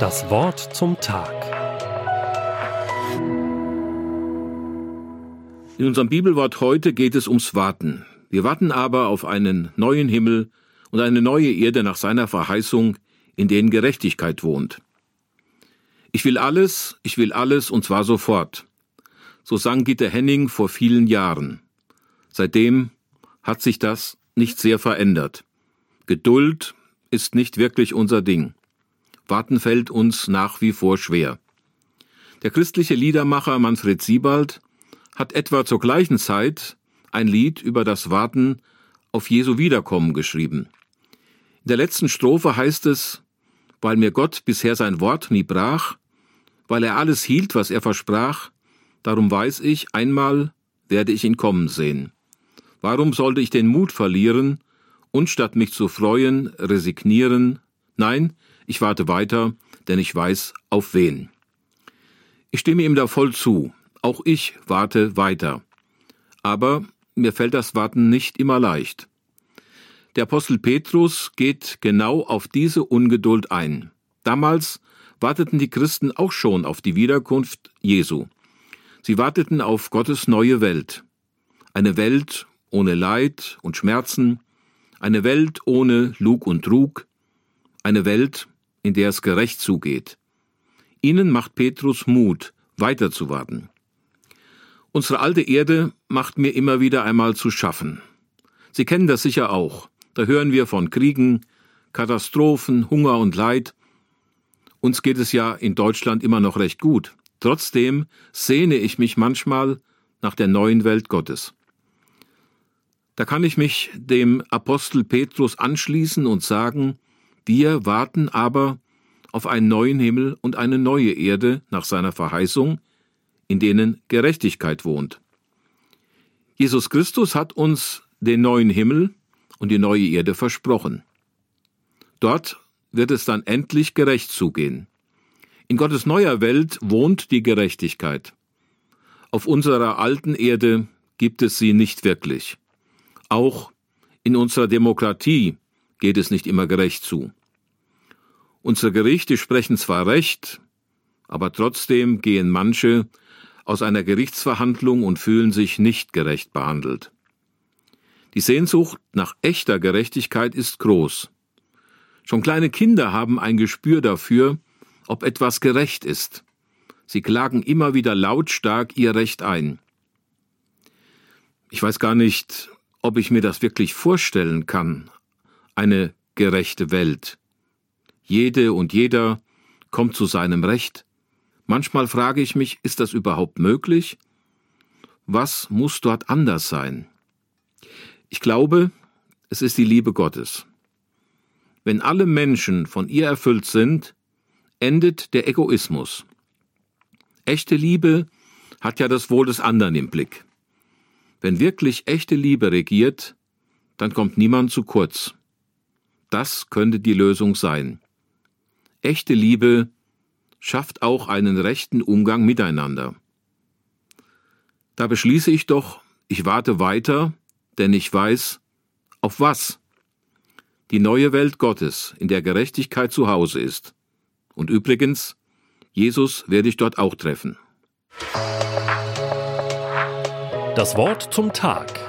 Das Wort zum Tag. In unserem Bibelwort heute geht es ums Warten. Wir warten aber auf einen neuen Himmel und eine neue Erde nach seiner Verheißung, in denen Gerechtigkeit wohnt. Ich will alles, ich will alles und zwar sofort. So sang Gitte Henning vor vielen Jahren. Seitdem hat sich das nicht sehr verändert. Geduld ist nicht wirklich unser Ding. Warten fällt uns nach wie vor schwer. Der christliche Liedermacher Manfred Siebald hat etwa zur gleichen Zeit ein Lied über das Warten auf Jesu Wiederkommen geschrieben. In der letzten Strophe heißt es, weil mir Gott bisher sein Wort nie brach, weil er alles hielt, was er versprach, darum weiß ich, einmal werde ich ihn kommen sehen. Warum sollte ich den Mut verlieren und statt mich zu freuen, resignieren? Nein, ich warte weiter, denn ich weiß, auf wen. Ich stimme ihm da voll zu. Auch ich warte weiter. Aber mir fällt das Warten nicht immer leicht. Der Apostel Petrus geht genau auf diese Ungeduld ein. Damals warteten die Christen auch schon auf die Wiederkunft Jesu. Sie warteten auf Gottes neue Welt. Eine Welt ohne Leid und Schmerzen, eine Welt ohne Lug und Trug, eine Welt, in der es gerecht zugeht. Ihnen macht Petrus Mut, weiterzuwarten. Unsere alte Erde macht mir immer wieder einmal zu schaffen. Sie kennen das sicher auch. Da hören wir von Kriegen, Katastrophen, Hunger und Leid. Uns geht es ja in Deutschland immer noch recht gut. Trotzdem sehne ich mich manchmal nach der neuen Welt Gottes. Da kann ich mich dem Apostel Petrus anschließen und sagen, wir warten aber auf einen neuen Himmel und eine neue Erde nach seiner Verheißung, in denen Gerechtigkeit wohnt. Jesus Christus hat uns den neuen Himmel und die neue Erde versprochen. Dort wird es dann endlich gerecht zugehen. In Gottes neuer Welt wohnt die Gerechtigkeit. Auf unserer alten Erde gibt es sie nicht wirklich. Auch in unserer Demokratie geht es nicht immer gerecht zu. Unsere Gerichte sprechen zwar Recht, aber trotzdem gehen manche aus einer Gerichtsverhandlung und fühlen sich nicht gerecht behandelt. Die Sehnsucht nach echter Gerechtigkeit ist groß. Schon kleine Kinder haben ein Gespür dafür, ob etwas gerecht ist. Sie klagen immer wieder lautstark ihr Recht ein. Ich weiß gar nicht, ob ich mir das wirklich vorstellen kann, eine gerechte Welt. Jede und jeder kommt zu seinem Recht, Manchmal frage ich mich, ist das überhaupt möglich? Was muss dort anders sein? Ich glaube, es ist die Liebe Gottes. Wenn alle Menschen von ihr erfüllt sind, endet der Egoismus. Echte Liebe hat ja das Wohl des anderen im Blick. Wenn wirklich echte Liebe regiert, dann kommt niemand zu kurz. Das könnte die Lösung sein. Echte Liebe schafft auch einen rechten Umgang miteinander. Da beschließe ich doch, ich warte weiter, denn ich weiß, auf was? Die neue Welt Gottes, in der Gerechtigkeit zu Hause ist. Und übrigens, Jesus werde ich dort auch treffen. Das Wort zum Tag.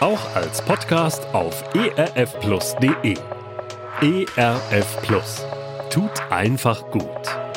Auch als Podcast auf erfplus.de. ERF. Tut einfach gut.